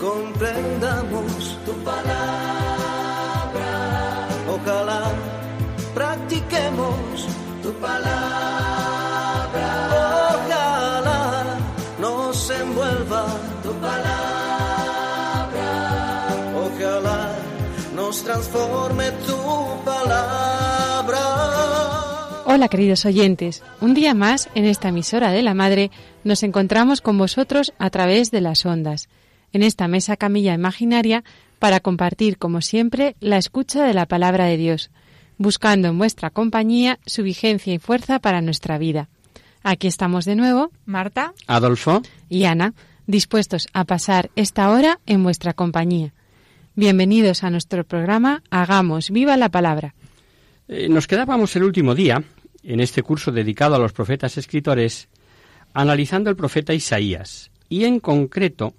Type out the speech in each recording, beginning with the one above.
comprendamos tu palabra. Ojalá practiquemos tu palabra. Ojalá nos envuelva tu palabra. Ojalá nos transforme tu palabra. Hola queridos oyentes, un día más en esta emisora de la Madre nos encontramos con vosotros a través de las ondas, en esta mesa camilla imaginaria para compartir como siempre la escucha de la palabra de Dios, buscando en vuestra compañía su vigencia y fuerza para nuestra vida. Aquí estamos de nuevo, Marta, Adolfo y Ana, dispuestos a pasar esta hora en vuestra compañía. Bienvenidos a nuestro programa Hagamos viva la palabra. Eh, nos quedábamos el último día, en este curso dedicado a los profetas escritores, analizando el profeta Isaías, y en concreto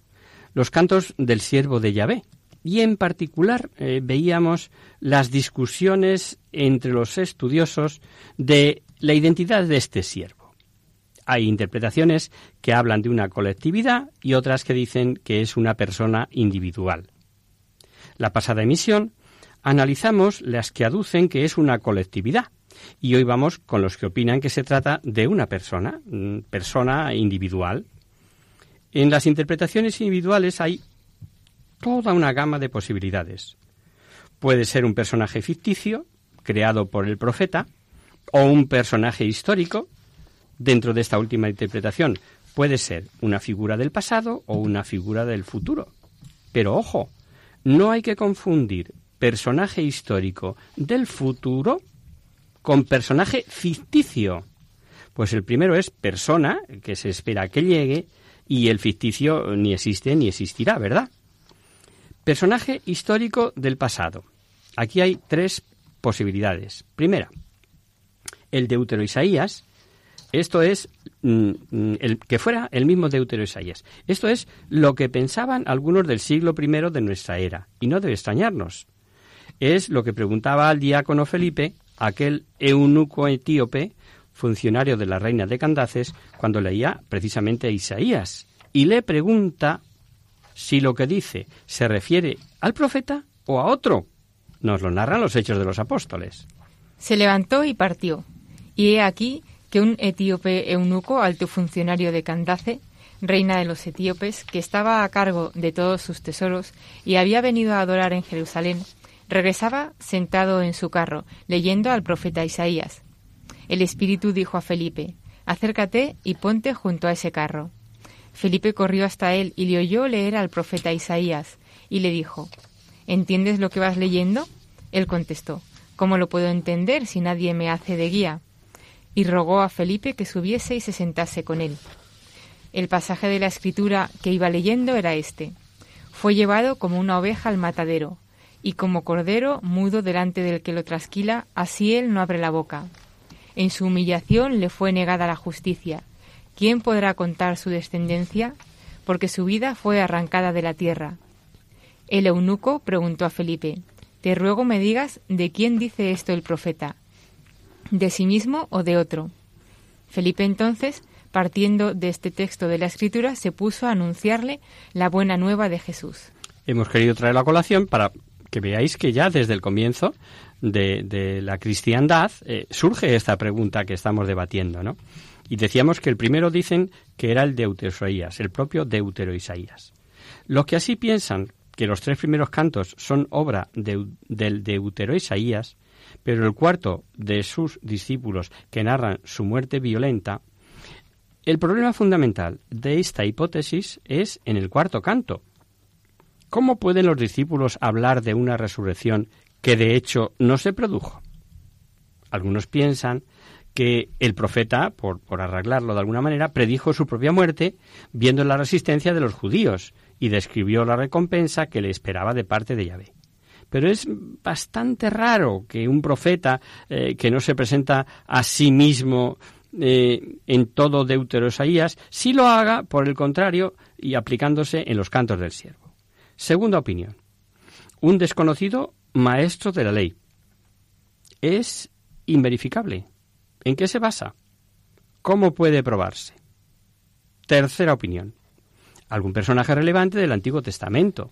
los cantos del siervo de Yahvé. Y en particular eh, veíamos las discusiones entre los estudiosos de la identidad de este siervo. Hay interpretaciones que hablan de una colectividad y otras que dicen que es una persona individual. La pasada emisión analizamos las que aducen que es una colectividad y hoy vamos con los que opinan que se trata de una persona, mm, persona individual. En las interpretaciones individuales hay toda una gama de posibilidades. Puede ser un personaje ficticio, creado por el profeta, o un personaje histórico. Dentro de esta última interpretación puede ser una figura del pasado o una figura del futuro. Pero ojo, no hay que confundir personaje histórico del futuro con personaje ficticio. Pues el primero es persona, que se espera que llegue, y el ficticio ni existe ni existirá, ¿verdad? Personaje histórico del pasado. Aquí hay tres posibilidades. Primera, el Deutero Isaías. Esto es mm, mm, el que fuera el mismo Deutero Isaías. Esto es lo que pensaban algunos del siglo I de nuestra era, y no debe extrañarnos. Es lo que preguntaba al diácono Felipe, aquel eunuco etíope, funcionario de la reina de Candaces, cuando leía precisamente a Isaías, y le pregunta si lo que dice se refiere al profeta o a otro. Nos lo narran los hechos de los apóstoles. Se levantó y partió. Y he aquí que un etíope eunuco, alto funcionario de Candace, reina de los etíopes, que estaba a cargo de todos sus tesoros y había venido a adorar en Jerusalén, regresaba sentado en su carro, leyendo al profeta Isaías. El Espíritu dijo a Felipe, Acércate y ponte junto a ese carro. Felipe corrió hasta él y le oyó leer al profeta Isaías, y le dijo, ¿Entiendes lo que vas leyendo? Él contestó, ¿Cómo lo puedo entender si nadie me hace de guía? Y rogó a Felipe que subiese y se sentase con él. El pasaje de la escritura que iba leyendo era este. Fue llevado como una oveja al matadero, y como cordero mudo delante del que lo trasquila, así él no abre la boca. En su humillación le fue negada la justicia. ¿Quién podrá contar su descendencia? Porque su vida fue arrancada de la tierra. El eunuco preguntó a Felipe, Te ruego me digas de quién dice esto el profeta, de sí mismo o de otro. Felipe entonces, partiendo de este texto de la Escritura, se puso a anunciarle la buena nueva de Jesús. Hemos querido traer la colación para que veáis que ya desde el comienzo de, de la cristiandad eh, surge esta pregunta que estamos debatiendo, ¿no? Y decíamos que el primero dicen que era el Deutero Isaías, el propio Deutero Isaías. Los que así piensan que los tres primeros cantos son obra de, del Deutero Isaías, pero el cuarto de sus discípulos que narran su muerte violenta, el problema fundamental de esta hipótesis es en el cuarto canto. ¿Cómo pueden los discípulos hablar de una resurrección que de hecho no se produjo? Algunos piensan que el profeta, por, por, arreglarlo de alguna manera, predijo su propia muerte viendo la resistencia de los judíos y describió la recompensa que le esperaba de parte de Yahvé. Pero es bastante raro que un profeta eh, que no se presenta a sí mismo eh, en todo Deuterosaías, sí lo haga, por el contrario, y aplicándose en los cantos del siervo. Segunda opinión. Un desconocido maestro de la ley. Es inverificable. ¿En qué se basa? ¿Cómo puede probarse? Tercera opinión. Algún personaje relevante del Antiguo Testamento.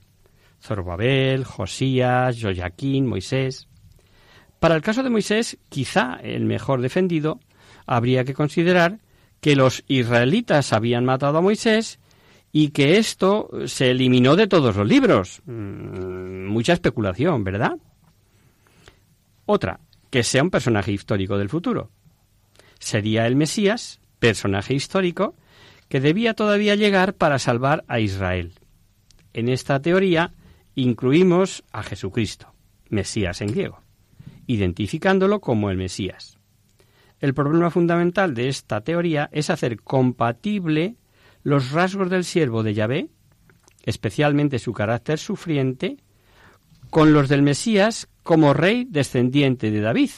Zorobabel, Josías, Joaquín, Moisés. Para el caso de Moisés, quizá el mejor defendido, habría que considerar que los israelitas habían matado a Moisés y que esto se eliminó de todos los libros. Mm, mucha especulación, ¿verdad? Otra, que sea un personaje histórico del futuro. Sería el Mesías, personaje histórico, que debía todavía llegar para salvar a Israel. En esta teoría incluimos a Jesucristo, Mesías en griego, identificándolo como el Mesías. El problema fundamental de esta teoría es hacer compatible los rasgos del siervo de Yahvé, especialmente su carácter sufriente, con los del Mesías como rey descendiente de David.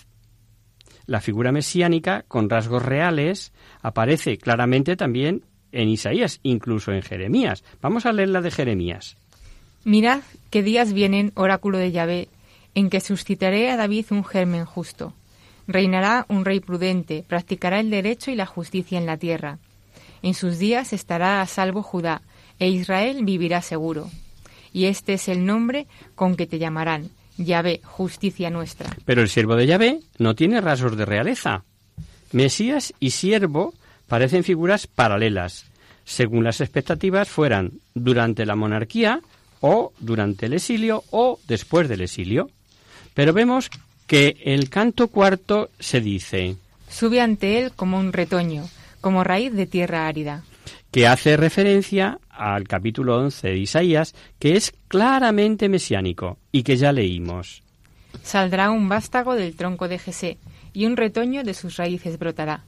La figura mesiánica, con rasgos reales, aparece claramente también en Isaías, incluso en Jeremías. Vamos a leer la de Jeremías. Mirad qué días vienen, oráculo de Yahvé, en que suscitaré a David un germen justo. Reinará un rey prudente, practicará el derecho y la justicia en la tierra. En sus días estará a salvo Judá, e Israel vivirá seguro. Y este es el nombre con que te llamarán, Yahvé, justicia nuestra. Pero el siervo de Yahvé no tiene rasgos de realeza. Mesías y siervo parecen figuras paralelas, según las expectativas fueran durante la monarquía o durante el exilio o después del exilio. Pero vemos que el canto cuarto se dice Sube ante él como un retoño, como raíz de tierra árida. Que hace referencia al capítulo 11 de Isaías, que es claramente mesiánico y que ya leímos. Saldrá un vástago del tronco de Jesé, y un retoño de sus raíces brotará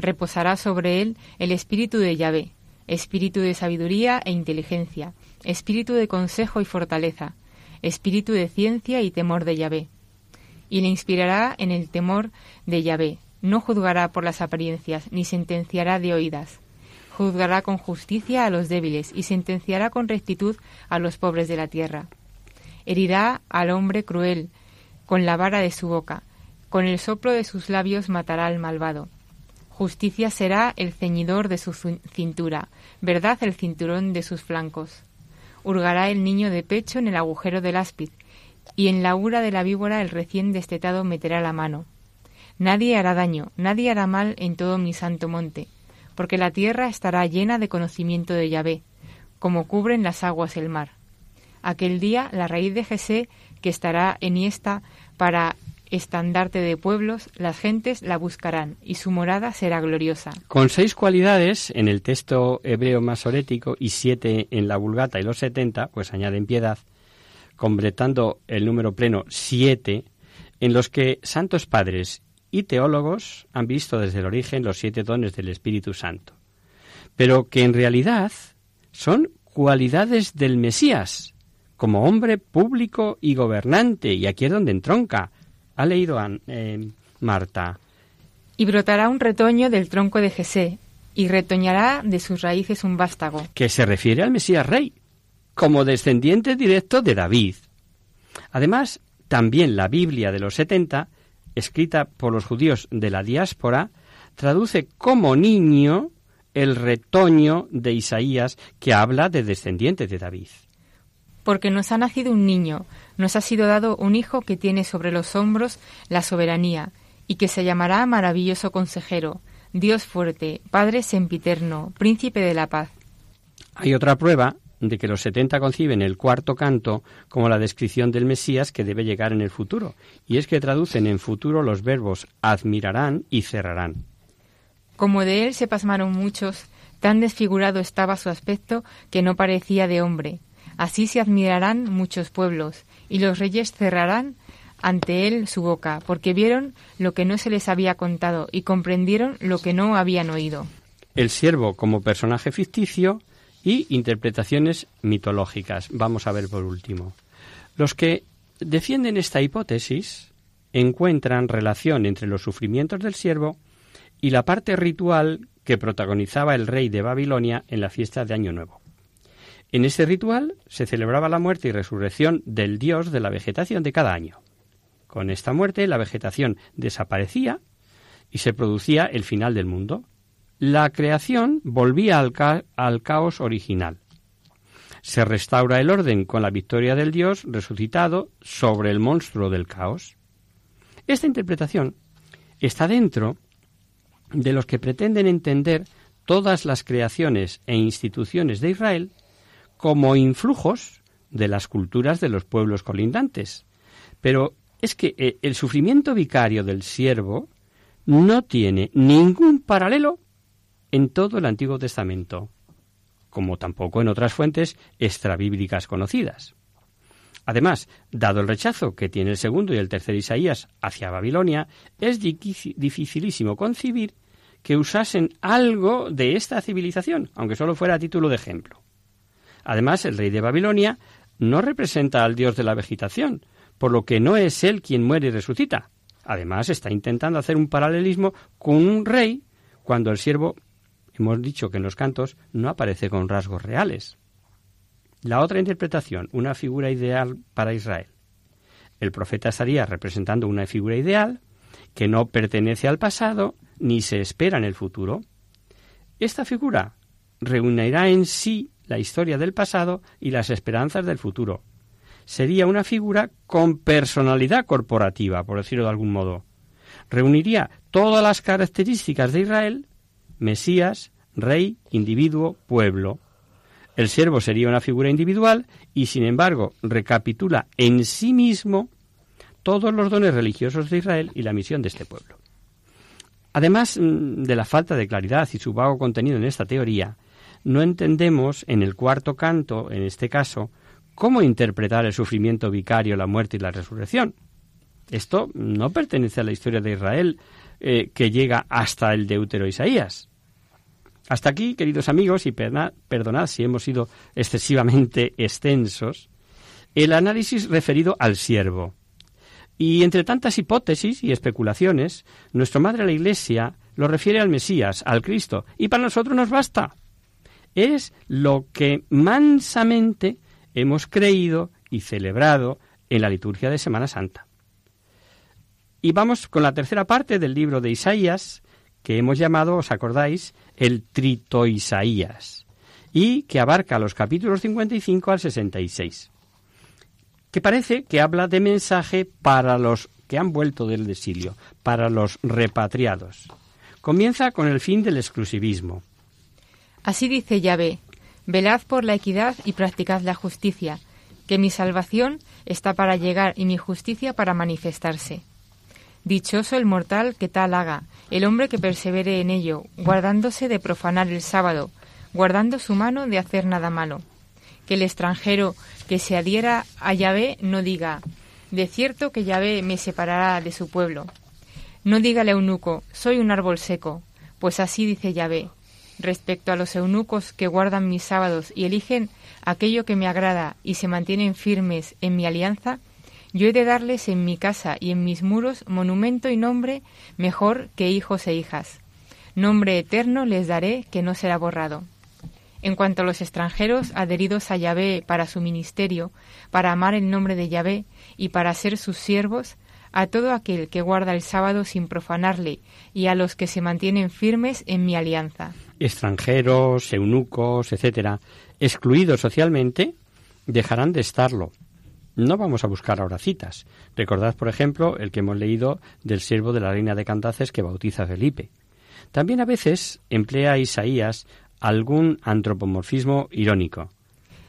reposará sobre él el espíritu de Yahvé, espíritu de sabiduría e inteligencia, espíritu de consejo y fortaleza, espíritu de ciencia y temor de Yahvé. Y le inspirará en el temor de Yahvé. No juzgará por las apariencias, ni sentenciará de oídas. Juzgará con justicia a los débiles y sentenciará con rectitud a los pobres de la tierra. Herirá al hombre cruel con la vara de su boca, con el soplo de sus labios matará al malvado Justicia será el ceñidor de su cintura, verdad el cinturón de sus flancos. Hurgará el niño de pecho en el agujero del áspid, y en la ura de la víbora el recién destetado meterá la mano. Nadie hará daño, nadie hará mal en todo mi santo monte, porque la tierra estará llena de conocimiento de Yahvé, como cubren las aguas el mar. Aquel día la raíz de Jesé, que estará enhiesta para estandarte de pueblos, las gentes la buscarán y su morada será gloriosa. Con seis cualidades en el texto hebreo masorético y siete en la Vulgata y los setenta, pues añaden piedad, completando el número pleno siete, en los que santos padres y teólogos han visto desde el origen los siete dones del Espíritu Santo, pero que en realidad son cualidades del Mesías, como hombre público y gobernante, y aquí es donde entronca, ha leído a, eh, Marta. Y brotará un retoño del tronco de Jesé, y retoñará de sus raíces un vástago. Que se refiere al Mesías Rey, como descendiente directo de David. Además, también la Biblia de los 70, escrita por los judíos de la diáspora, traduce como niño el retoño de Isaías que habla de descendiente de David porque nos ha nacido un niño, nos ha sido dado un hijo que tiene sobre los hombros la soberanía, y que se llamará maravilloso consejero, Dios fuerte, Padre sempiterno, príncipe de la paz. Hay otra prueba de que los setenta conciben el cuarto canto como la descripción del Mesías que debe llegar en el futuro, y es que traducen en futuro los verbos admirarán y cerrarán. Como de él se pasmaron muchos, tan desfigurado estaba su aspecto que no parecía de hombre, Así se admirarán muchos pueblos, y los reyes cerrarán ante él su boca, porque vieron lo que no se les había contado y comprendieron lo que no habían oído. El siervo como personaje ficticio y interpretaciones mitológicas. Vamos a ver por último. Los que defienden esta hipótesis encuentran relación entre los sufrimientos del siervo y la parte ritual que protagonizaba el rey de Babilonia en la fiesta de Año Nuevo. En este ritual se celebraba la muerte y resurrección del dios de la vegetación de cada año. Con esta muerte la vegetación desaparecía y se producía el final del mundo. La creación volvía al, caos original. Se restaura el orden con la victoria del dios resucitado sobre el monstruo del caos. Esta interpretación está dentro de los que pretenden entender todas las creaciones e instituciones de Israel como influjos de las culturas de los pueblos colindantes. Pero es que eh, el sufrimiento vicario del siervo no tiene ningún paralelo en todo el Antiguo Testamento, como tampoco en otras fuentes extrabíblicas conocidas. Además, dado el rechazo que tiene el segundo y el tercer Isaías hacia Babilonia, es dificilísimo concebir que usasen algo de esta civilización, aunque solo fuera a título de ejemplo. Además, el rey de Babilonia no representa al dios de la vegetación, por lo que no es él quien muere y resucita. Además, está intentando hacer un paralelismo con un rey cuando el siervo, hemos dicho que en los cantos, no aparece con rasgos reales. La otra interpretación, una figura ideal para Israel. El profeta estaría representando una figura ideal que no pertenece al pasado ni se espera en el futuro. Esta figura reunirá en sí la historia del pasado y las esperanzas del futuro. Sería una figura con personalidad corporativa, por decirlo de algún modo. Reuniría todas las características de Israel, Mesías, rey, individuo, pueblo. El siervo sería una figura individual y, sin embargo, recapitula en sí mismo todos los dones religiosos de Israel y la misión de este pueblo. Además mm, de la falta de claridad y su vago contenido en esta teoría, no entendemos en el cuarto canto, en este caso, cómo interpretar el sufrimiento vicario, la muerte y la resurrección. Esto no pertenece a la historia de Israel eh, que llega hasta el Deutero Isaías. Hasta aquí, queridos amigos, y perdonad si hemos sido excesivamente extensos, el análisis referido al siervo. Y entre tantas hipótesis y especulaciones, nuestra Madre la Iglesia lo refiere al Mesías, al Cristo, y para nosotros nos basta es lo que mansamente hemos creído y celebrado en la liturgia de Semana Santa. Y vamos con la tercera parte del libro de Isaías, que hemos llamado, os acordáis, el Trito Isaías, y que abarca los capítulos 55 al 66, que parece que habla de mensaje para los que han vuelto del exilio, para los repatriados. Comienza con el fin del exclusivismo, Así dice Yahvé, velad por la equidad y practicad la justicia, que mi salvación está para llegar y mi justicia para manifestarse. Dichoso el mortal que tal haga, el hombre que persevere en ello, guardándose de profanar el sábado, guardando su mano de hacer nada malo. Que el extranjero que se adhiera a Yahvé no diga, de cierto que Yahvé me separará de su pueblo. No diga el eunuco, soy un árbol seco, pues así dice Yahvé, respecto a los eunucos que guardan mis sábados y eligen aquello que me agrada y se mantienen firmes en mi alianza, yo he de darles en mi casa y en mis muros monumento y nombre mejor que hijos e hijas. Nombre eterno les daré que no será borrado. En cuanto a los extranjeros adheridos a Yahvé para su ministerio, para amar el nombre de Yahvé y para ser sus siervos, a todo aquel que guarda el sábado sin profanarle y a los que se mantienen firmes en mi alianza. Extranjeros, eunucos, etcétera, excluidos socialmente, dejarán de estarlo. No vamos a buscar ahora citas. Recordad, por ejemplo, el que hemos leído del siervo de la reina de Cantaces que bautiza a Felipe. También a veces emplea Isaías algún antropomorfismo irónico.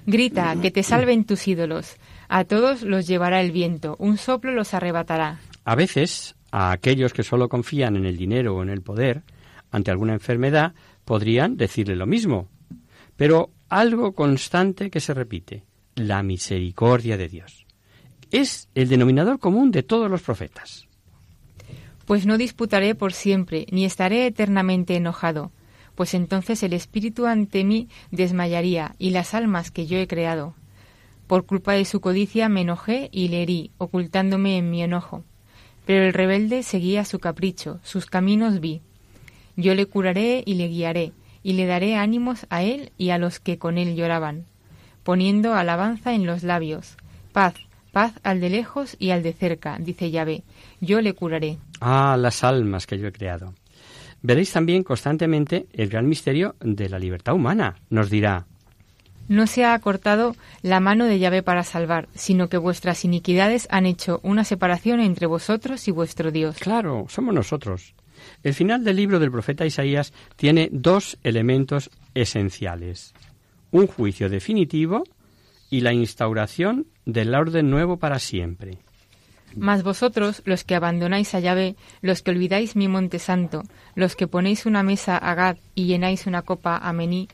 Grita, que te salven tus ídolos. A todos los llevará el viento, un soplo los arrebatará. A veces, a aquellos que solo confían en el dinero o en el poder, ante alguna enfermedad, podrían decirle lo mismo. Pero algo constante que se repite, la misericordia de Dios. Es el denominador común de todos los profetas. Pues no disputaré por siempre, ni estaré eternamente enojado pues entonces el espíritu ante mí desmayaría y las almas que yo he creado. Por culpa de su codicia me enojé y le herí, ocultándome en mi enojo. Pero el rebelde seguía su capricho, sus caminos vi. Yo le curaré y le guiaré, y le daré ánimos a él y a los que con él lloraban, poniendo alabanza en los labios. Paz, paz al de lejos y al de cerca, dice Yahvé, yo le curaré. Ah, las almas que yo he creado. Veréis también constantemente el gran misterio de la libertad humana. Nos dirá, no se ha acortado la mano de Yahvé para salvar, sino que vuestras iniquidades han hecho una separación entre vosotros y vuestro Dios. Claro, somos nosotros. El final del libro del profeta Isaías tiene dos elementos esenciales. Un juicio definitivo y la instauración del orden nuevo para siempre. Mas vosotros, los que abandonáis a Yahvé, los que olvidáis mi monte santo, los que ponéis una mesa a Gad y llenáis una copa a Mení,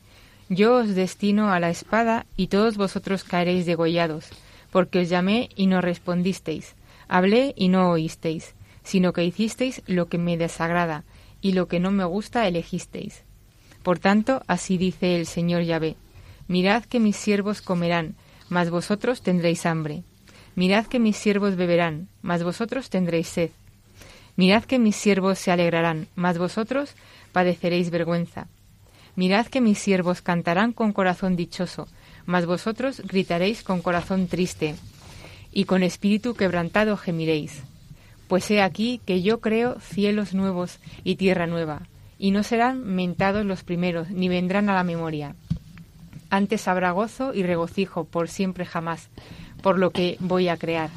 yo os destino a la espada y todos vosotros caeréis degollados, porque os llamé y no respondisteis, hablé y no oísteis, sino que hicisteis lo que me desagrada, y lo que no me gusta elegisteis. Por tanto, así dice el Señor Yahvé, mirad que mis siervos comerán, mas vosotros tendréis hambre. Mirad que mis siervos beberán, mas vosotros tendréis sed. Mirad que mis siervos se alegrarán, mas vosotros padeceréis vergüenza. Mirad que mis siervos cantarán con corazón dichoso, mas vosotros gritaréis con corazón triste, y con espíritu quebrantado gemiréis. Pues he aquí que yo creo cielos nuevos y tierra nueva, y no serán mentados los primeros, ni vendrán a la memoria. Antes habrá gozo y regocijo por siempre jamás, por lo que voy a crear.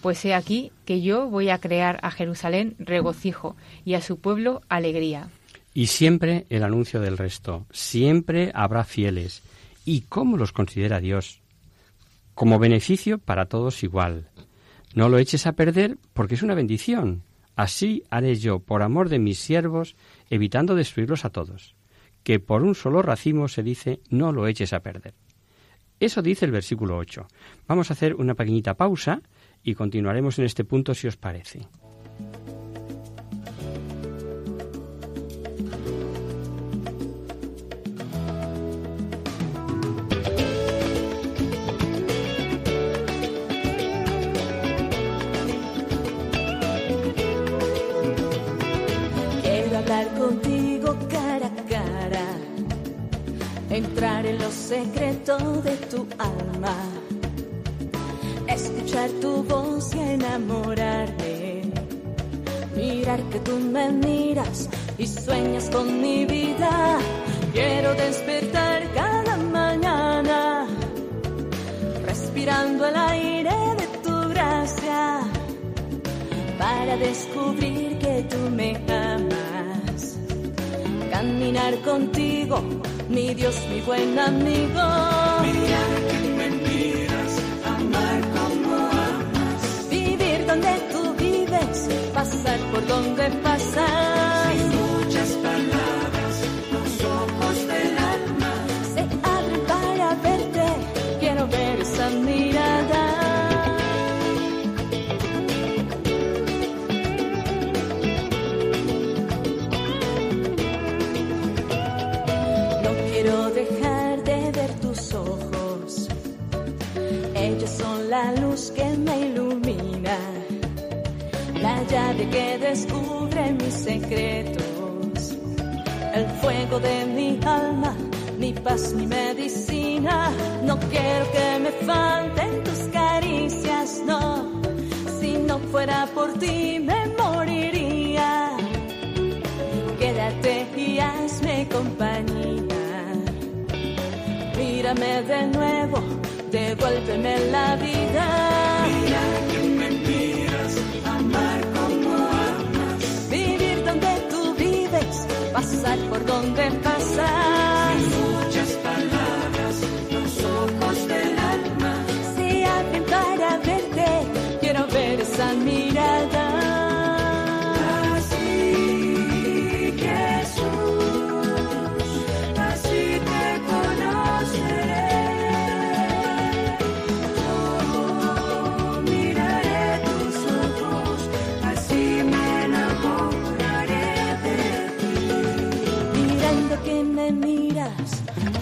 Pues he aquí que yo voy a crear a Jerusalén regocijo y a su pueblo alegría. Y siempre el anuncio del resto. Siempre habrá fieles. ¿Y cómo los considera Dios? Como beneficio para todos igual. No lo eches a perder porque es una bendición. Así haré yo, por amor de mis siervos, evitando destruirlos a todos. Que por un solo racimo se dice, no lo eches a perder. Eso dice el versículo 8. Vamos a hacer una pequeñita pausa y continuaremos en este punto si os parece. Secretos de tu alma, escuchar tu voz y enamorarme, mirar que tú me miras y sueñas con mi vida. Quiero despertar cada mañana, respirando el aire de tu gracia, para descubrir que tú me amas, caminar contigo mi Dios, mi buen amigo. Mira que me miras, amar como amas. Vivir donde tú vives, pasar de mi alma, mi paz, mi medicina. No quiero que me falten tus caricias, no. Si no fuera por ti me moriría. Quédate y hazme compañía. Mírame de nuevo devuélveme la vida. Mira por donde pasas.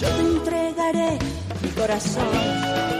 Yo te entregaré mi corazón.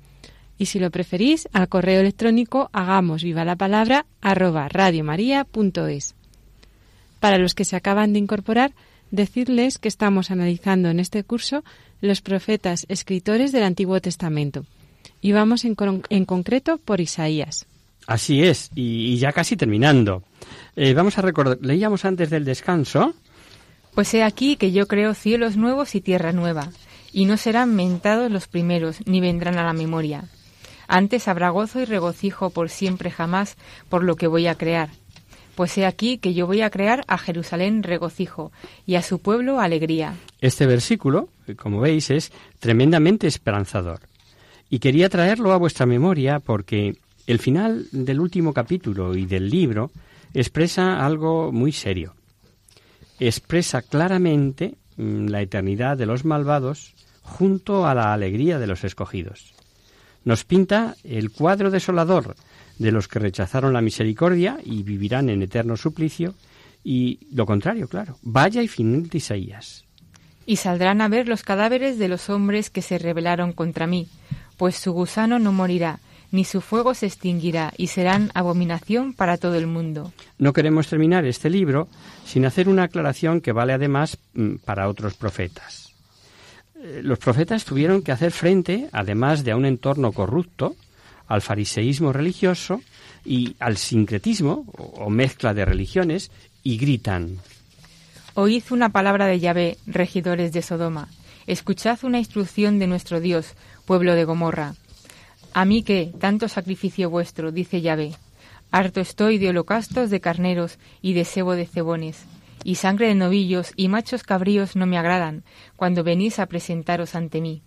y si lo preferís, al correo electrónico hagamos viva la palabra arroba radiomaria.es. Para los que se acaban de incorporar, decirles que estamos analizando en este curso los profetas escritores del Antiguo Testamento y vamos en, concreto por Isaías. Así es, y, ya casi terminando. Eh, vamos a recordar, leíamos antes del descanso. Pues he aquí que yo creo cielos nuevos y tierra nueva, y no serán mentados los primeros, ni vendrán a la memoria. Antes habrá gozo y regocijo por siempre jamás por lo que voy a crear. Pues he aquí que yo voy a crear a Jerusalén regocijo y a su pueblo alegría. Este versículo, como veis, es tremendamente esperanzador. Y quería traerlo a vuestra memoria porque el final del último capítulo y del libro expresa algo muy serio. Expresa claramente mm, la eternidad de los malvados junto a la alegría de los escogidos nos pinta el cuadro desolador de los que rechazaron la misericordia y vivirán en eterno suplicio, y lo contrario, claro, vaya y final de Isaías. Y saldrán a ver los cadáveres de los hombres que se rebelaron contra mí, pues su gusano no morirá, ni su fuego se extinguirá, y serán abominación para todo el mundo. No queremos terminar este libro sin hacer una aclaración que vale además mm, para otros profetas. Eh, los profetas tuvieron que hacer frente, además de a un entorno corrupto, al fariseísmo religioso y al sincretismo o mezcla de religiones y gritan. Oíd una palabra de Yahvé, regidores de Sodoma. Escuchad una instrucción de nuestro Dios, pueblo de Gomorra. A mí que, tanto sacrificio vuestro, dice Yahvé. Harto estoy de holocaustos de carneros y de sebo de cebones y sangre de novillos y machos cabríos no me agradan cuando venís a presentaros ante mí.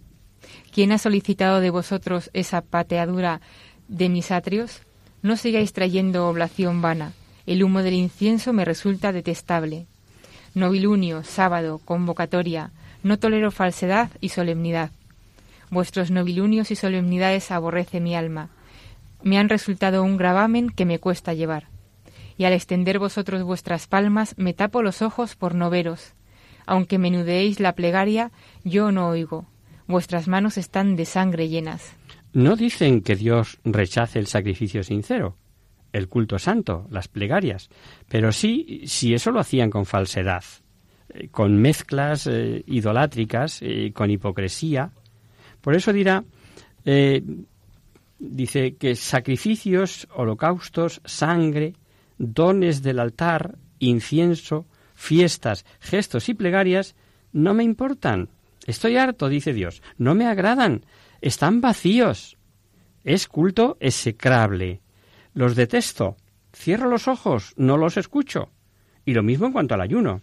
¿Quién ha solicitado de vosotros esa pateadura de mis atrios? No sigáis trayendo oblación vana. El humo del incienso me resulta detestable. Novilunio, sábado, convocatoria. No tolero falsedad y solemnidad. Vuestros novilunios y solemnidades aborrece mi alma. Me han resultado un gravamen que me cuesta llevar y al extender vosotros vuestras palmas me tapo los ojos por no veros. Aunque menudeéis la plegaria, yo no oigo. Vuestras manos están de sangre llenas. No dicen que Dios rechace el sacrificio sincero, el culto santo, las plegarias, pero sí si eso lo hacían con falsedad, eh, con mezclas eh, idolátricas, eh, con hipocresía. Por eso dirá, dice que sacrificios, holocaustos, sangre, dones del altar, incienso, fiestas, gestos y plegarias, no me importan. Estoy harto, dice Dios, no me agradan, están vacíos. Es culto execrable. Los detesto. Cierro los ojos, no los escucho. Y lo mismo en cuanto al ayuno.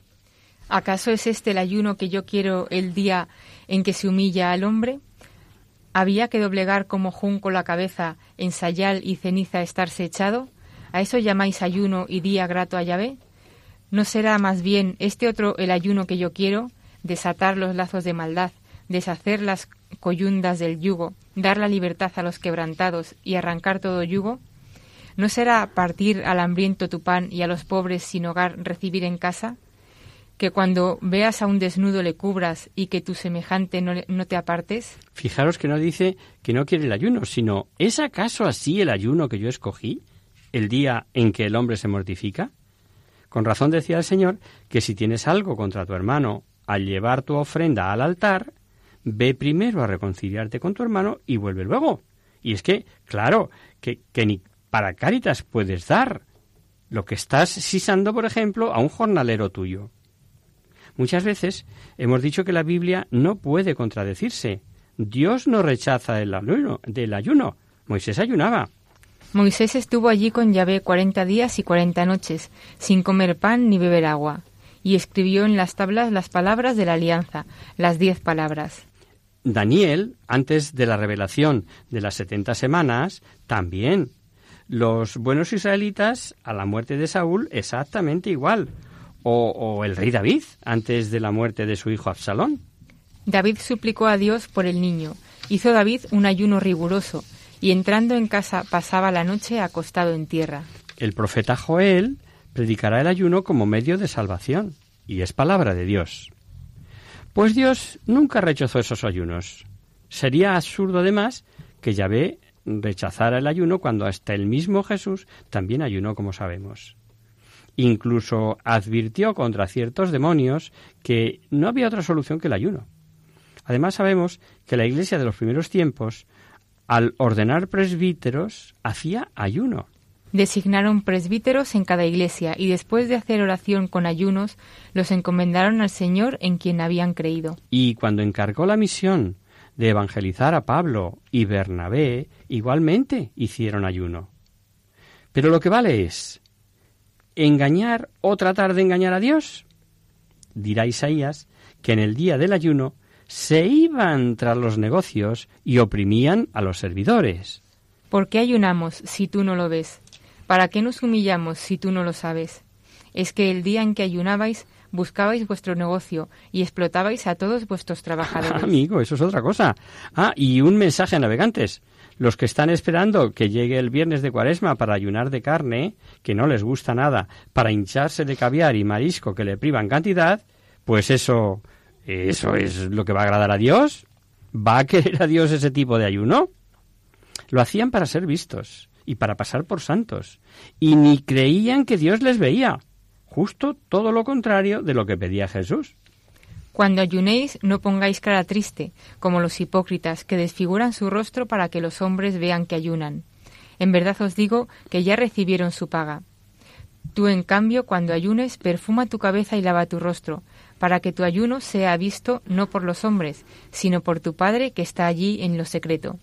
¿Acaso es este el ayuno que yo quiero el día en que se humilla al hombre? ¿Había que doblegar como junco la cabeza, en sayal y ceniza estarse echado? ¿A eso llamáis ayuno y día grato a Yahvé? ¿No será más bien este otro el ayuno que yo quiero? Desatar los lazos de maldad, deshacer las coyundas del yugo, dar la libertad a los quebrantados y arrancar todo yugo? ¿No será partir al hambriento tu pan y a los pobres sin hogar recibir en casa? ¿Que cuando veas a un desnudo le cubras y que tu semejante no, no te apartes? Fijaros que no dice que no quiere el ayuno, sino ¿es acaso así el ayuno que yo escogí? ¿El día en que el hombre se mortifica? Con razón decía el Señor que si tienes algo contra tu hermano al llevar tu ofrenda al altar, ve primero a reconciliarte con tu hermano y vuelve luego. Y es que, claro, que, que ni para Cáritas puedes dar lo que estás sisando, por ejemplo, a un jornalero tuyo. Muchas veces hemos dicho que la Biblia no puede contradecirse. Dios no rechaza el del ayuno. Moisés ayunaba. Moisés estuvo allí con Yahvé cuarenta días y cuarenta noches, sin comer pan ni beber agua, y escribió en las tablas las palabras de la alianza, las diez palabras. Daniel, antes de la revelación de las setenta semanas, también. Los buenos israelitas, a la muerte de Saúl, exactamente igual. O, o el rey David, antes de la muerte de su hijo Absalón. David suplicó a Dios por el niño. Hizo David un ayuno riguroso, y entrando en casa pasaba la noche acostado en tierra. El profeta Joel predicará el ayuno como medio de salvación, y es palabra de Dios. Pues Dios nunca rechazó esos ayunos. Sería absurdo además que Yahvé rechazara el ayuno cuando hasta el mismo Jesús también ayunó, como sabemos. Incluso advirtió contra ciertos demonios que no había otra solución que el ayuno. Además sabemos que la Iglesia de los primeros tiempos, al ordenar presbíteros, hacía ayuno. Designaron presbíteros en cada iglesia y después de hacer oración con ayunos, los encomendaron al Señor en quien habían creído. Y cuando encargó la misión de evangelizar a Pablo y Bernabé, igualmente hicieron ayuno. Pero lo que vale es engañar o tratar de engañar a Dios. Dirá Isaías que en el día del ayuno se iban tras los negocios y oprimían a los servidores. ¿Por qué ayunamos si tú no lo ves? ¿Para qué nos humillamos si tú no lo sabes? Es que el día en que ayunabais buscabais vuestro negocio y explotabais a todos vuestros trabajadores. Amigo, eso es otra cosa. Ah, y un mensaje a navegantes. Los que están esperando que llegue el viernes de cuaresma para ayunar de carne, que no les gusta nada, para hincharse de caviar y marisco que le privan cantidad, pues eso, eso es lo que va a agradar a Dios. ¿Va a querer a Dios ese tipo de ayuno? Lo hacían para ser vistos y para pasar por santos, y ni creían que Dios les veía. Justo todo lo contrario de lo que pedía Jesús. Cuando ayunéis, no pongáis cara triste, como los hipócritas, que desfiguran su rostro para que los hombres vean que ayunan. En verdad os digo que ya recibieron su paga. Tú, en cambio, cuando ayunes, perfuma tu cabeza y lava tu rostro, para que tu ayuno sea visto no por los hombres, sino por tu Padre que está allí en lo secreto.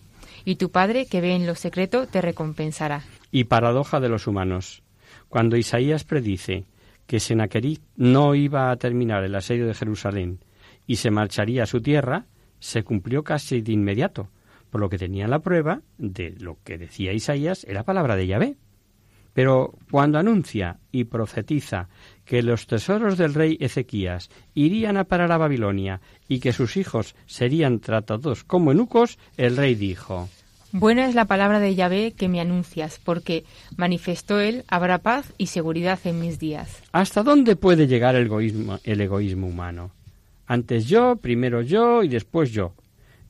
Y tu Padre que ve en lo secreto te recompensará. Y paradoja de los humanos. Cuando Isaías predice que Senaquerib no iba a terminar el asedio de Jerusalén y se marcharía a su tierra, se cumplió casi de inmediato, por lo que tenían la prueba de lo que decía Isaías era palabra de Yahvé. Pero cuando anuncia y profetiza que los tesoros del rey Ezequías irían a parar a Babilonia y que sus hijos serían tratados como eunucos, el rey dijo Buena es la palabra de Yahvé que me anuncias, porque manifestó él, habrá paz y seguridad en mis días. ¿Hasta dónde puede llegar el egoísmo, el egoísmo humano? Antes yo, primero yo y después yo.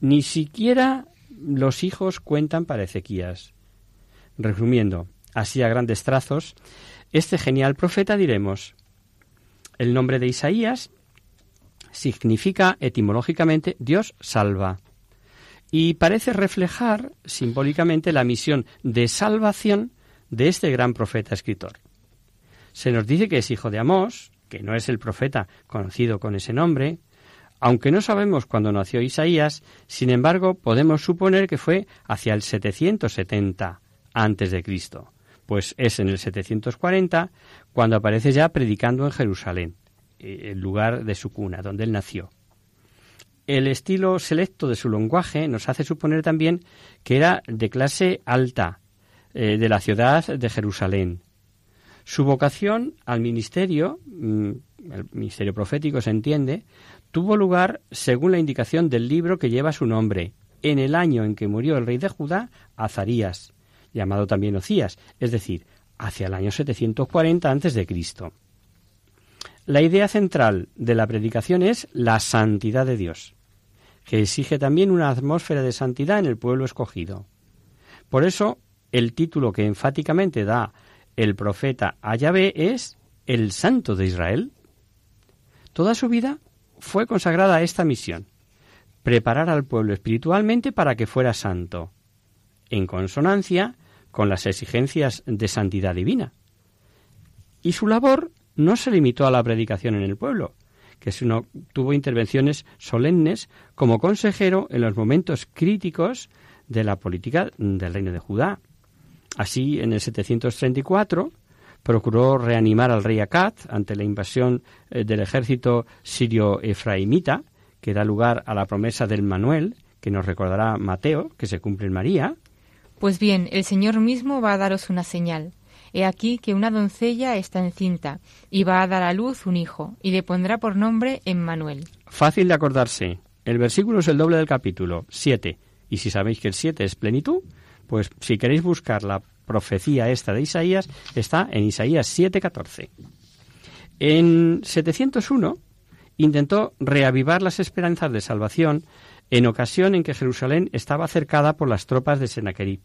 Ni siquiera los hijos cuentan para Ezequías. Resumiendo, así a grandes trazos, este genial profeta diremos, el nombre de Isaías significa etimológicamente Dios salva y parece reflejar simbólicamente la misión de salvación de este gran profeta escritor. Se nos dice que es hijo de Amós, que no es el profeta conocido con ese nombre, Aunque no sabemos cuándo nació Isaías, sin embargo, podemos suponer que fue hacia el 770 antes de Cristo, pues es en el 740 cuando aparece ya predicando en Jerusalén, eh, el lugar de su cuna, donde él nació. El estilo selecto de su lenguaje nos hace suponer también que era de clase alta, eh, de la ciudad de Jerusalén. Su vocación al ministerio, mm, el ministerio profético se entiende, tuvo lugar según la indicación del libro que lleva su nombre, en el año en que murió el rey de Judá, Azarías, llamado también Ocías, es decir, hacia el año 740 a.C. La idea central de la predicación es la santidad de Dios, que exige también una atmósfera de santidad en el pueblo escogido. Por eso, el título que enfáticamente da el profeta a Yahvé es el Santo de Israel. Toda su vida fue consagrada a esta misión, preparar al pueblo espiritualmente para que fuera santo, en consonancia con las exigencias de santidad divina. Y su labor no se limitó a la predicación en el pueblo, que sino tuvo intervenciones solemnes como consejero en los momentos críticos de la política del reino de Judá. Así, en el 734, procuró reanimar al rey Acat ante la invasión eh, del ejército sirio-efraimita, que da lugar a la promesa del Manuel, que nos recordará Mateo, que se cumple en María. Pues bien, el Señor mismo va a daros una señal. He aquí que una doncella está encinta y va a dar a luz un hijo y le pondrá por nombre Emmanuel. Fácil de acordarse. El versículo es el doble del capítulo, 7. Y si sabéis que el 7 es plenitud, pues si queréis buscar la profecía esta de Isaías, está en Isaías 7:14. En 701 intentó reavivar las esperanzas de salvación en ocasión en que Jerusalén estaba cercada por las tropas de Sennacherib.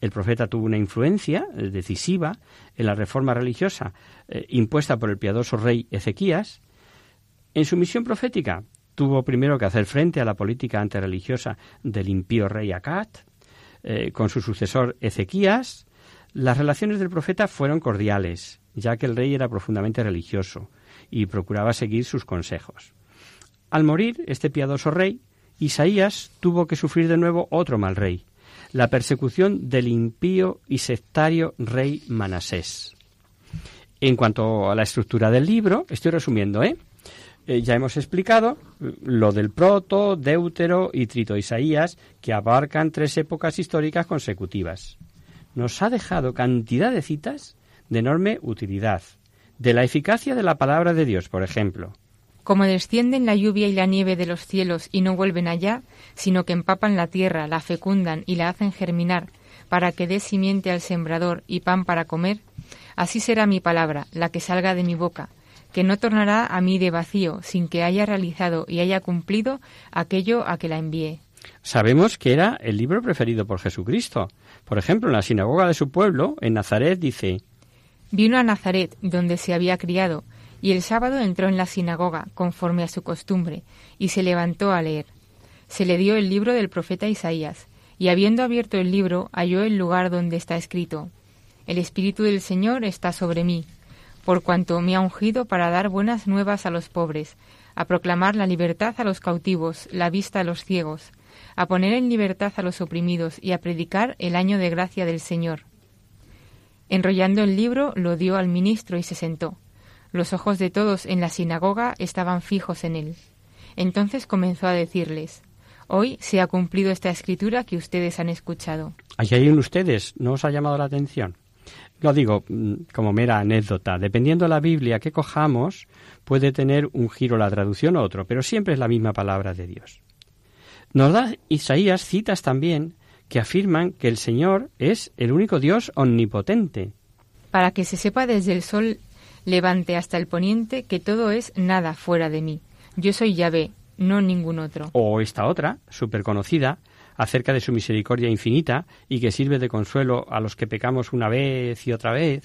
El profeta tuvo una influencia decisiva en la reforma religiosa eh, impuesta por el piadoso rey Ezequías. En su misión profética tuvo primero que hacer frente a la política antirreligiosa del impío rey Acat, eh, con su sucesor Ezequías, las relaciones del profeta fueron cordiales, ya que el rey era profundamente religioso y procuraba seguir sus consejos. Al morir este piadoso rey, Isaías tuvo que sufrir de nuevo otro mal rey, la persecución del impío y sectario rey Manasés. En cuanto a la estructura del libro, estoy resumiendo, ¿eh? Eh, ya hemos explicado lo del proto, deutero y trito Isaías, que abarcan tres épocas históricas consecutivas. Nos ha dejado cantidad de citas de enorme utilidad. De la eficacia de la palabra de Dios, por ejemplo. Como descienden la lluvia y la nieve de los cielos y no vuelven allá, sino que empapan la tierra, la fecundan y la hacen germinar, para que dé simiente al sembrador y pan para comer, así será mi palabra, la que salga de mi boca que no tornará a mí de vacío, sin que haya realizado y haya cumplido aquello a que la envié. Sabemos que era el libro preferido por Jesucristo. Por ejemplo, en la sinagoga de su pueblo, en Nazaret, dice Vino a Nazaret, donde se había criado, y el sábado entró en la sinagoga, conforme a su costumbre, y se levantó a leer. Se le dio el libro del profeta Isaías, y habiendo abierto el libro, halló el lugar donde está escrito El Espíritu del Señor está sobre mí por cuanto me ha ungido para dar buenas nuevas a los pobres, a proclamar la libertad a los cautivos, la vista a los ciegos, a poner en libertad a los oprimidos y a predicar el año de gracia del Señor. Enrollando el libro, lo dio al ministro y se sentó. Los ojos de todos en la sinagoga estaban fijos en él. Entonces comenzó a decirles, Hoy se ha cumplido esta escritura que ustedes han escuchado. Allí hay ustedes, ¿no os ha llamado la atención? Lo digo mm, como mera anécdota. Dependiendo de la Biblia que cojamos, puede tener un giro la traducción u otro, pero siempre es la misma palabra de Dios. Nos da Isaías citas también que afirman que el Señor es el único Dios omnipotente. Para que se sepa desde el sol levante hasta el poniente que todo es nada fuera de mí. Yo soy Yahvé, no ningún otro. O esta otra, súper conocida, acerca de su misericordia infinita y que sirve de consuelo a los que pecamos una vez y otra vez.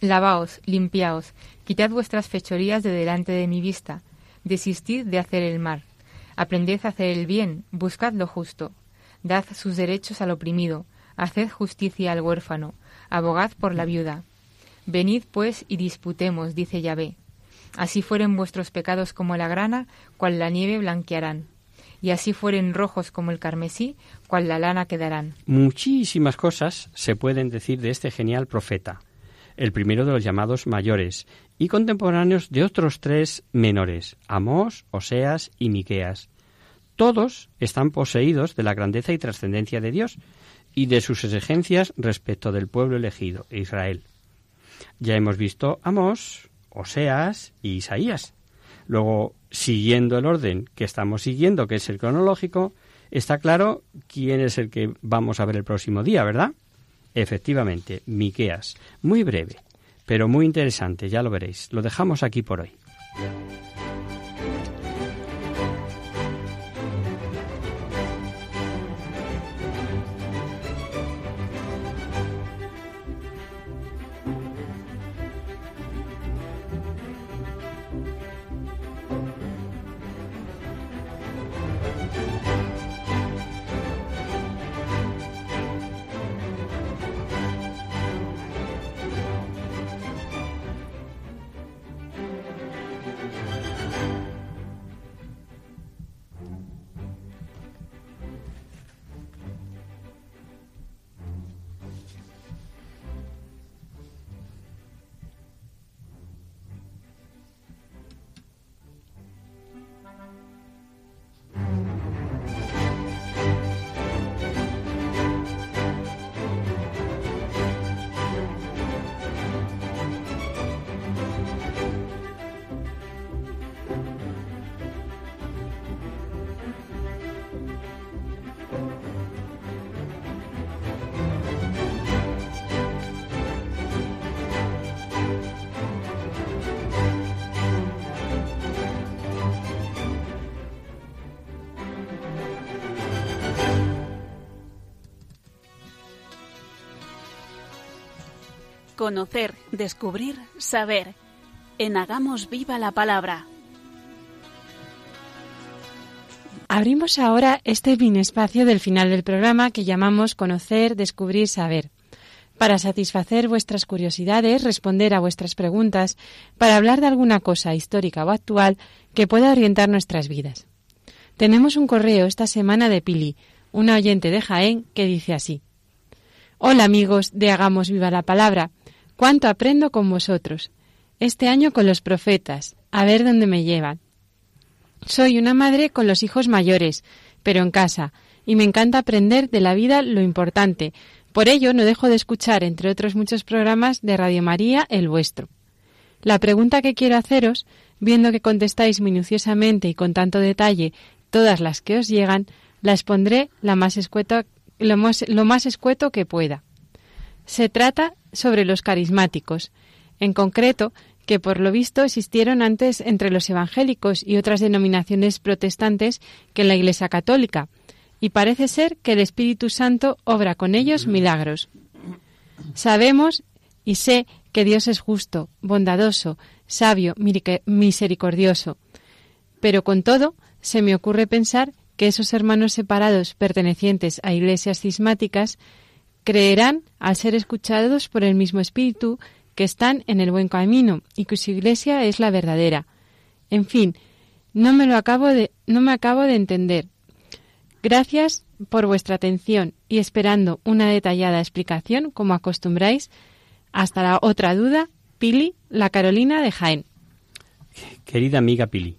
Lavaos, limpiaos, quitad vuestras fechorías de delante de mi vista, desistid de hacer el mal, aprended a hacer el bien, buscad lo justo, dad sus derechos al oprimido, haced justicia al huérfano, abogad por la viuda. Venid pues y disputemos, dice Yahvé. Así fueren vuestros pecados como la grana, cual la nieve blanquearán. Y así fueren rojos como el carmesí, cual la lana quedarán. Muchísimas cosas se pueden decir de este genial profeta, el primero de los llamados mayores, y contemporáneos de otros tres menores, Amós, Oseas y Miqueas. Todos están poseídos de la grandeza y trascendencia de Dios y de sus exigencias respecto del pueblo elegido, Israel. Ya hemos visto Amós, Oseas y Isaías. Luego, siguiendo el orden que estamos siguiendo, que es el cronológico, está claro quién es el que vamos a ver el próximo día, ¿verdad? Efectivamente, Miqueas. Muy breve, pero muy interesante, ya lo veréis. Lo dejamos aquí por hoy. Conocer, descubrir, saber. En Hagamos Viva la Palabra. Abrimos ahora este espacio del final del programa que llamamos Conocer, Descubrir, Saber. Para satisfacer vuestras curiosidades, responder a vuestras preguntas, para hablar de alguna cosa histórica o actual que pueda orientar nuestras vidas. Tenemos un correo esta semana de Pili, una oyente de Jaén, que dice así. Hola amigos de Hagamos Viva la Palabra. Cuánto aprendo con vosotros. Este año con los profetas, a ver dónde me llevan. Soy una madre con los hijos mayores, pero en casa, y me encanta aprender de la vida lo importante. Por ello no dejo de escuchar, entre otros muchos programas de Radio María, el vuestro. La pregunta que quiero haceros, viendo que contestáis minuciosamente y con tanto detalle todas las que os llegan, la expondré la más lo más escueto que pueda. Se trata sobre los carismáticos, en concreto que por lo visto existieron antes entre los evangélicos y otras denominaciones protestantes que en la Iglesia católica, y parece ser que el Espíritu Santo obra con ellos milagros. Sabemos y sé que Dios es justo, bondadoso, sabio, misericordioso, pero con todo se me ocurre pensar que esos hermanos separados pertenecientes a iglesias cismáticas creerán al ser escuchados por el mismo Espíritu que están en el buen camino y que su iglesia es la verdadera. En fin, no me lo acabo de, no me acabo de entender. Gracias por vuestra atención y esperando una detallada explicación, como acostumbráis. Hasta la otra duda, Pili, la Carolina de Jaén. Querida amiga Pili,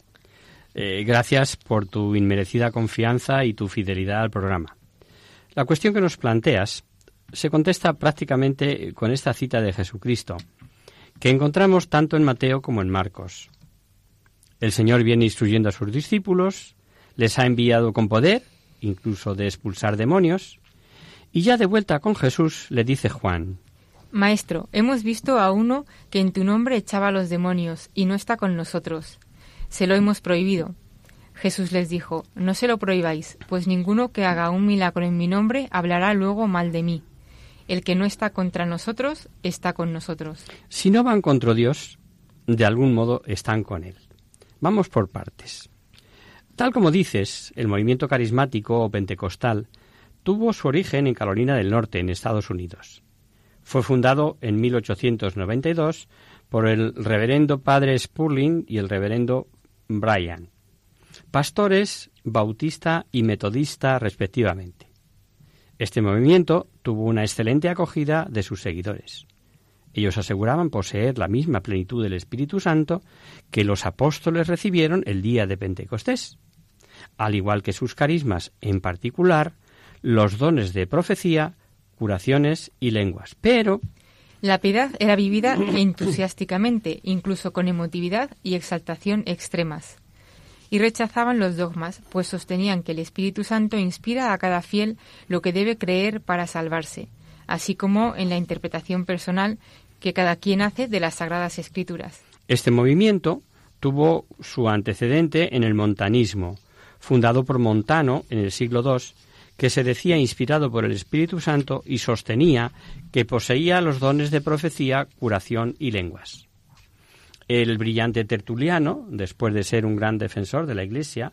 eh, gracias por tu inmerecida confianza y tu fidelidad al programa. La cuestión que nos planteas se contesta prácticamente con esta cita de Jesucristo, que encontramos tanto en Mateo como en Marcos. El Señor viene instruyendo a sus discípulos, les ha enviado con poder, incluso de expulsar demonios, y ya de vuelta con Jesús le dice Juan, Maestro, hemos visto a uno que en tu nombre echaba a los demonios y no está con nosotros. Se lo hemos prohibido. Jesús les dijo, No se lo prohibáis, pues ninguno que haga un milagro en mi nombre hablará luego mal de mí. El que no está contra nosotros está con nosotros. Si no van contra Dios, de algún modo están con Él. Vamos por partes. Tal como dices, el movimiento carismático o pentecostal tuvo su origen en Carolina del Norte, en Estados Unidos. Fue fundado en 1892 por el reverendo padre Spurling y el reverendo Bryan, pastores bautista y metodista respectivamente. Este movimiento tuvo una excelente acogida de sus seguidores. Ellos aseguraban poseer la misma plenitud del Espíritu Santo que los apóstoles recibieron el día de Pentecostés, al igual que sus carismas, en particular los dones de profecía, curaciones y lenguas. Pero la piedad era vivida entusiásticamente, incluso con emotividad y exaltación extremas. Y rechazaban los dogmas, pues sostenían que el Espíritu Santo inspira a cada fiel lo que debe creer para salvarse, así como en la interpretación personal que cada quien hace de las Sagradas Escrituras. Este movimiento tuvo su antecedente en el montanismo, fundado por Montano en el siglo II, que se decía inspirado por el Espíritu Santo y sostenía que poseía los dones de profecía, curación y lenguas. El brillante Tertuliano, después de ser un gran defensor de la Iglesia,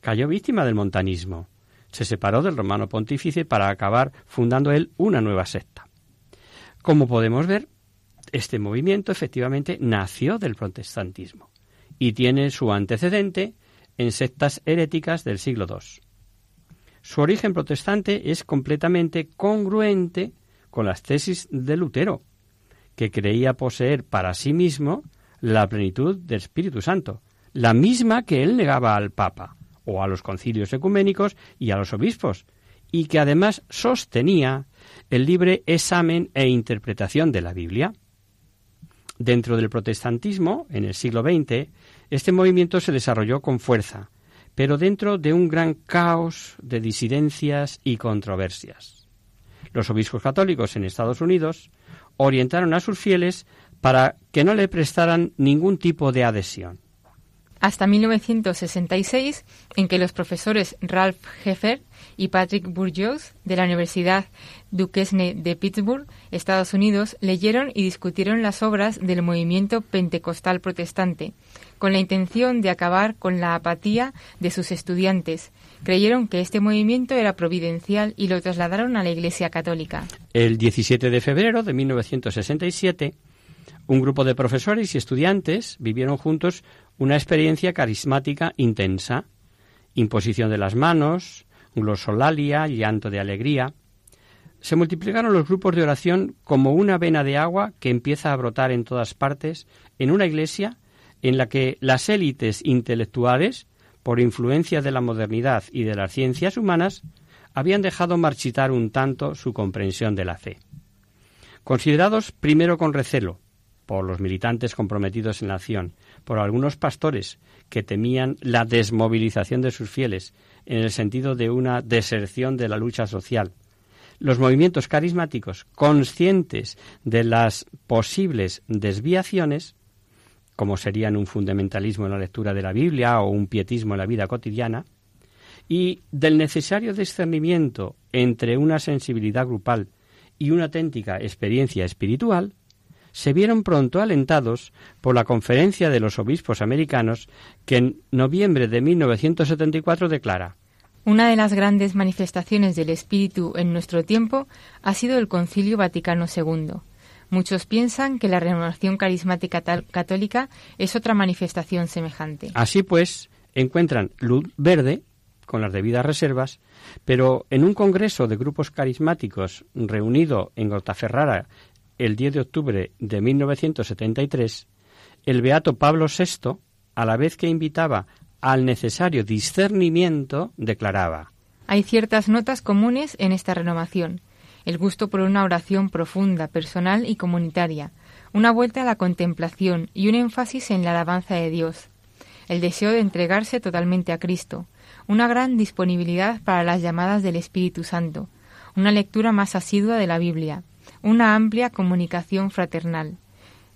cayó víctima del montanismo. Se separó del romano pontífice para acabar fundando él una nueva secta. Como podemos ver, este movimiento efectivamente nació del protestantismo y tiene su antecedente en sectas heréticas del siglo II. Su origen protestante es completamente congruente con las tesis de Lutero, que creía poseer para sí mismo la plenitud del Espíritu Santo, la misma que él negaba al Papa o a los concilios ecuménicos y a los obispos, y que además sostenía el libre examen e interpretación de la Biblia. Dentro del protestantismo, en el siglo XX, este movimiento se desarrolló con fuerza, pero dentro de un gran caos de disidencias y controversias. Los obispos católicos en Estados Unidos orientaron a sus fieles para que no le prestaran ningún tipo de adhesión. Hasta 1966, en que los profesores Ralph Heffer y Patrick Burgos de la Universidad Duquesne de Pittsburgh, Estados Unidos, leyeron y discutieron las obras del movimiento pentecostal protestante, con la intención de acabar con la apatía de sus estudiantes. Creyeron que este movimiento era providencial y lo trasladaron a la Iglesia Católica. El 17 de febrero de 1967, un grupo de profesores y estudiantes vivieron juntos una experiencia carismática intensa, imposición de las manos, glosolalia, llanto de alegría. Se multiplicaron los grupos de oración como una vena de agua que empieza a brotar en todas partes en una iglesia en la que las élites intelectuales, por influencia de la modernidad y de las ciencias humanas, habían dejado marchitar un tanto su comprensión de la fe. Considerados primero con recelo por los militantes comprometidos en la acción, por algunos pastores que temían la desmovilización de sus fieles en el sentido de una deserción de la lucha social, los movimientos carismáticos, conscientes de las posibles desviaciones, como serían un fundamentalismo en la lectura de la Biblia o un pietismo en la vida cotidiana, y del necesario discernimiento entre una sensibilidad grupal y una auténtica experiencia espiritual, se vieron pronto alentados por la conferencia de los obispos americanos que en noviembre de 1974 declara Una de las grandes manifestaciones del Espíritu en nuestro tiempo ha sido el Concilio Vaticano II Muchos piensan que la renovación carismática católica es otra manifestación semejante. Así pues, encuentran luz verde, con las debidas reservas, pero en un congreso de grupos carismáticos reunido en Grotaferrara el 10 de octubre de 1973, el beato Pablo VI, a la vez que invitaba al necesario discernimiento, declaraba Hay ciertas notas comunes en esta renovación. El gusto por una oración profunda, personal y comunitaria, una vuelta a la contemplación y un énfasis en la alabanza de Dios, el deseo de entregarse totalmente a Cristo, una gran disponibilidad para las llamadas del Espíritu Santo, una lectura más asidua de la Biblia, una amplia comunicación fraternal,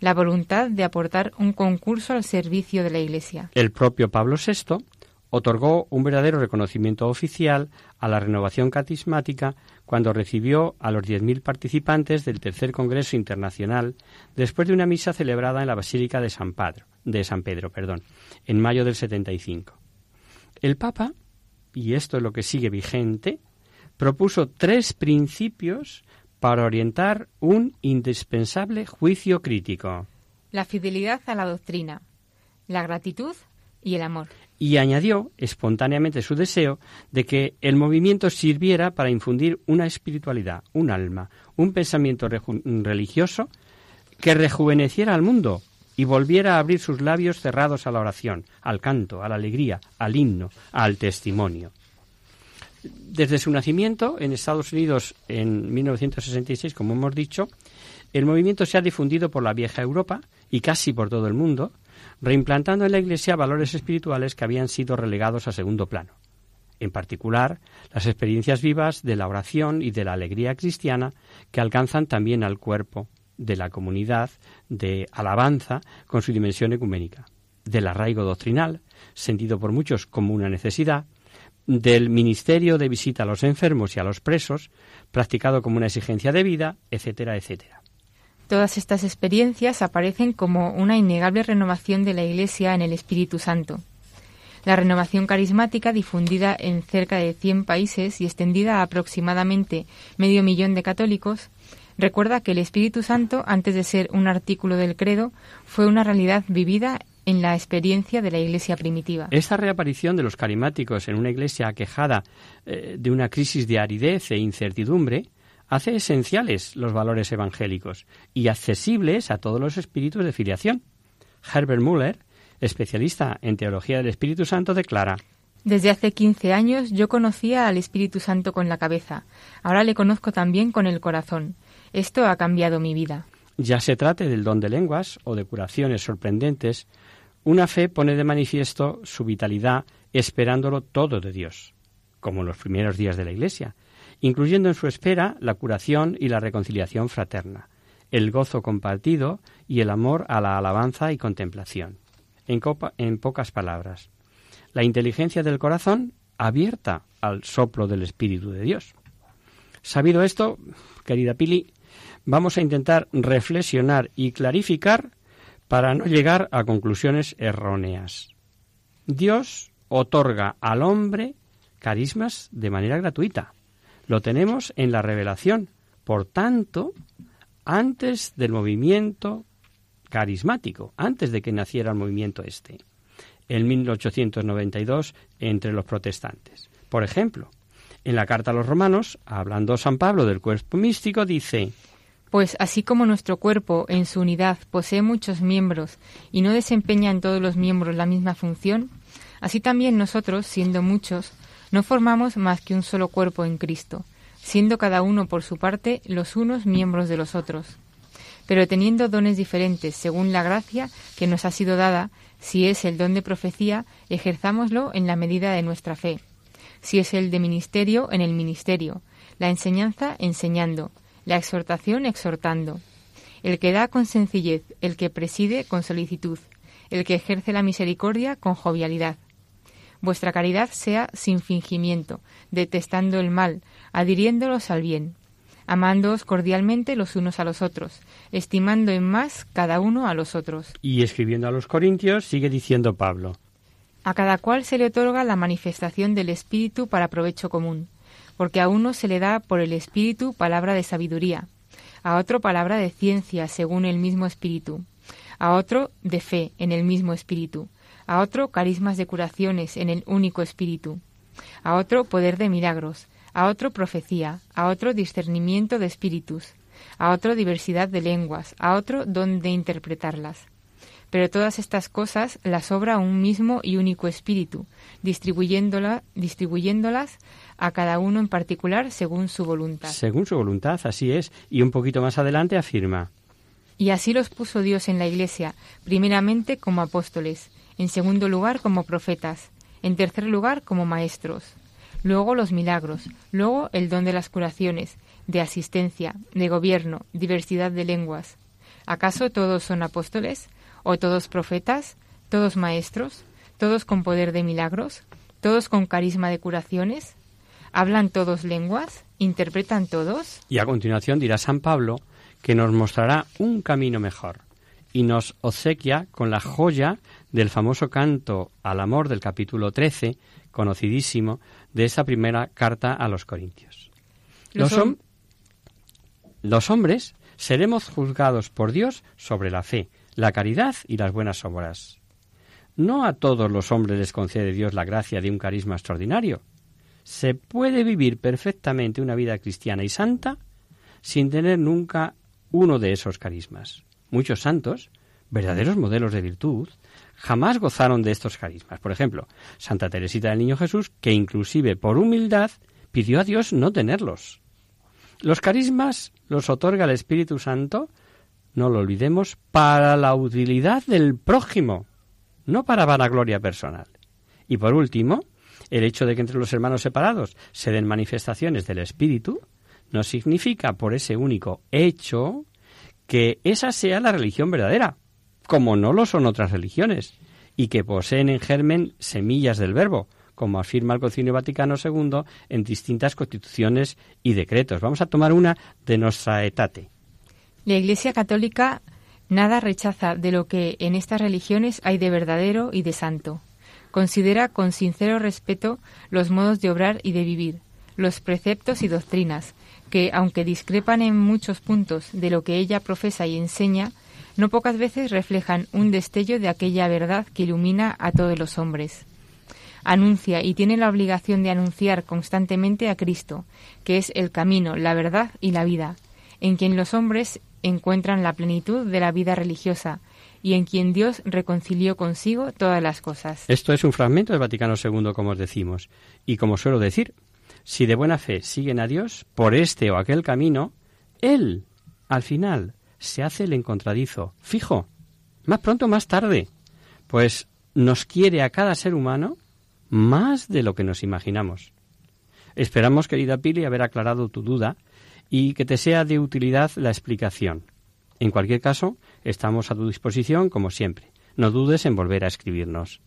la voluntad de aportar un concurso al servicio de la Iglesia. El propio Pablo VI otorgó un verdadero reconocimiento oficial a la renovación carismática cuando recibió a los 10.000 participantes del Tercer Congreso Internacional después de una misa celebrada en la Basílica de San Pedro, de San Pedro perdón, en mayo del 75. El Papa, y esto es lo que sigue vigente, propuso tres principios para orientar un indispensable juicio crítico. la fidelidad a la doctrina, la gratitud y el amor. Y añadió espontáneamente su deseo de que el movimiento sirviera para infundir una espiritualidad, un alma, un pensamiento religioso que rejuveneciera al mundo y volviera a abrir sus labios cerrados a la oración, al canto, a la alegría, al himno, al testimonio. Desde su nacimiento en Estados Unidos en 1966, como hemos dicho, el movimiento se ha difundido por la vieja Europa y casi por todo el mundo, reimplantando en la Iglesia valores espirituales que habían sido relegados a segundo plano. En particular, las experiencias vivas de la oración y de la alegría cristiana que alcanzan también al cuerpo de la comunidad de alabanza con su dimensión ecuménica, del arraigo doctrinal, sentido por muchos como una necesidad, del ministerio de visita a los enfermos y a los presos, practicado como una exigencia de vida, etcétera, etcétera. Todas estas experiencias aparecen como una innegable renovación de la Iglesia en el Espíritu Santo. La renovación carismática, difundida en cerca de 100 países y extendida a aproximadamente medio millón de católicos, recuerda que el Espíritu Santo, antes de ser un artículo del credo, fue una realidad vivida en la experiencia de la Iglesia primitiva. Esta reaparición de los carismáticos en una Iglesia aquejada eh, de una crisis de aridez e incertidumbre hace esenciales los valores evangélicos y accesibles a todos los espíritus de filiación. Herbert Müller, especialista en teología del Espíritu Santo, declara desde hace 15 años yo conocía al Espíritu Santo con la cabeza, ahora le conozco también con el corazón. Esto ha cambiado mi vida. Ya se trate del don de lenguas o de curaciones sorprendentes, una fe pone de manifiesto su vitalidad esperándolo todo de Dios, como en los primeros días de la Iglesia, incluyendo en su espera la curación y la reconciliación fraterna, el gozo compartido y el amor a la alabanza y contemplación. En, en pocas palabras, la inteligencia del corazón abierta al soplo del Espíritu de Dios. Sabido esto, querida Pili, vamos a intentar reflexionar y clarificar para no llegar a conclusiones erróneas. Dios otorga al hombre carismas de manera gratuita. Lo tenemos en la revelación. Por tanto, antes del movimiento carismático, antes de que naciera el movimiento este, en 1892 entre los protestantes. Por ejemplo, en la carta a los romanos, hablando San Pablo del cuerpo místico, dice Pues así como nuestro cuerpo en su unidad posee muchos miembros y no desempeña en todos los miembros la misma función, así también nosotros, siendo muchos, no formamos más que un solo cuerpo en Cristo, siendo cada uno por su parte los unos miembros de los otros. Pero teniendo dones diferentes según la gracia que nos ha sido dada, si es el don de profecía, ejerzámoslo en la medida de nuestra fe. Si es el de ministerio, en el ministerio. La enseñanza, enseñando. La exhortación, exhortando. El que da con sencillez, el que preside con solicitud. El que ejerce la misericordia con jovialidad vuestra caridad sea sin fingimiento, detestando el mal, adhiriéndolos al bien, amándoos cordialmente los unos a los otros, estimando en más cada uno a los otros. Y escribiendo a los Corintios sigue diciendo Pablo. A cada cual se le otorga la manifestación del Espíritu para provecho común, porque a uno se le da por el Espíritu palabra de sabiduría, a otro palabra de ciencia según el mismo Espíritu, a otro de fe en el mismo Espíritu, a otro carismas de curaciones en el único espíritu, a otro poder de milagros, a otro profecía, a otro discernimiento de espíritus, a otro diversidad de lenguas, a otro don de interpretarlas. Pero todas estas cosas las obra un mismo y único espíritu, distribuyéndola, distribuyéndolas a cada uno en particular según su voluntad. Según su voluntad, así es. Y un poquito más adelante afirma. Y así los puso Dios en la Iglesia, primeramente como apóstoles, en segundo lugar como profetas, en tercer lugar como maestros, luego los milagros, luego el don de las curaciones, de asistencia, de gobierno, diversidad de lenguas. ¿Acaso todos son apóstoles? ¿O todos profetas? ¿Todos maestros? ¿Todos con poder de milagros? ¿Todos con carisma de curaciones? ¿Hablan todos lenguas? ¿Interpretan todos? Y a continuación dirá San Pablo que nos mostrará un camino mejor y nos obsequia con la joya del famoso canto al amor del capítulo 13, conocidísimo, de esa primera carta a los Corintios. Los, los hombres seremos juzgados por Dios sobre la fe, la caridad y las buenas obras. No a todos los hombres les concede Dios la gracia de un carisma extraordinario. Se puede vivir perfectamente una vida cristiana y santa sin tener nunca uno de esos carismas. Muchos santos, verdaderos modelos de virtud, jamás gozaron de estos carismas. Por ejemplo, Santa Teresita del Niño Jesús, que inclusive por humildad pidió a Dios no tenerlos. Los carismas los otorga el Espíritu Santo, no lo olvidemos, para la utilidad del prójimo, no para vanagloria personal. Y por último, el hecho de que entre los hermanos separados se den manifestaciones del Espíritu no significa por ese único hecho que esa sea la religión verdadera, como no lo son otras religiones, y que poseen en germen semillas del verbo, como afirma el Concilio Vaticano II en distintas constituciones y decretos. Vamos a tomar una de nuestra etate. La Iglesia Católica nada rechaza de lo que en estas religiones hay de verdadero y de santo. Considera con sincero respeto los modos de obrar y de vivir, los preceptos y doctrinas, que, aunque discrepan en muchos puntos de lo que ella profesa y enseña, no pocas veces reflejan un destello de aquella verdad que ilumina a todos los hombres. Anuncia y tiene la obligación de anunciar constantemente a Cristo, que es el camino, la verdad y la vida, en quien los hombres encuentran la plenitud de la vida religiosa y en quien Dios reconcilió consigo todas las cosas. Esto es un fragmento del Vaticano II, como os decimos, y como suelo decir, si de buena fe siguen a Dios por este o aquel camino, Él, al final, se hace el encontradizo, fijo, más pronto o más tarde, pues nos quiere a cada ser humano más de lo que nos imaginamos. Esperamos, querida Pili, haber aclarado tu duda y que te sea de utilidad la explicación. En cualquier caso, estamos a tu disposición como siempre. No dudes en volver a escribirnos.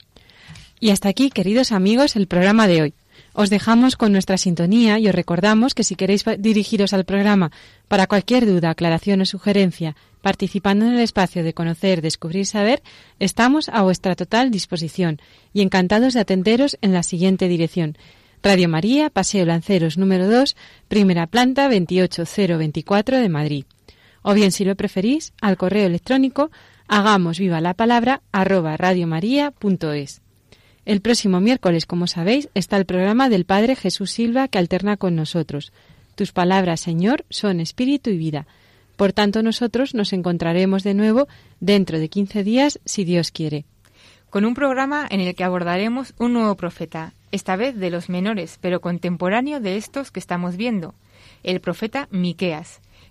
Y hasta aquí, queridos amigos, el programa de hoy. Os dejamos con nuestra sintonía y os recordamos que si queréis dirigiros al programa para cualquier duda, aclaración o sugerencia, participando en el espacio de conocer, descubrir, saber, estamos a vuestra total disposición y encantados de atenderos en la siguiente dirección. Radio María, Paseo Lanceros número 2, primera planta 28024 de Madrid. O bien, si lo preferís, al correo electrónico hagamos viva la palabra radiomaria.es. El próximo miércoles, como sabéis, está el programa del Padre Jesús Silva que alterna con nosotros. Tus palabras, Señor, son espíritu y vida. Por tanto, nosotros nos encontraremos de nuevo dentro de 15 días, si Dios quiere. Con un programa en el que abordaremos un nuevo profeta, esta vez de los menores, pero contemporáneo de estos que estamos viendo, el profeta Miqueas,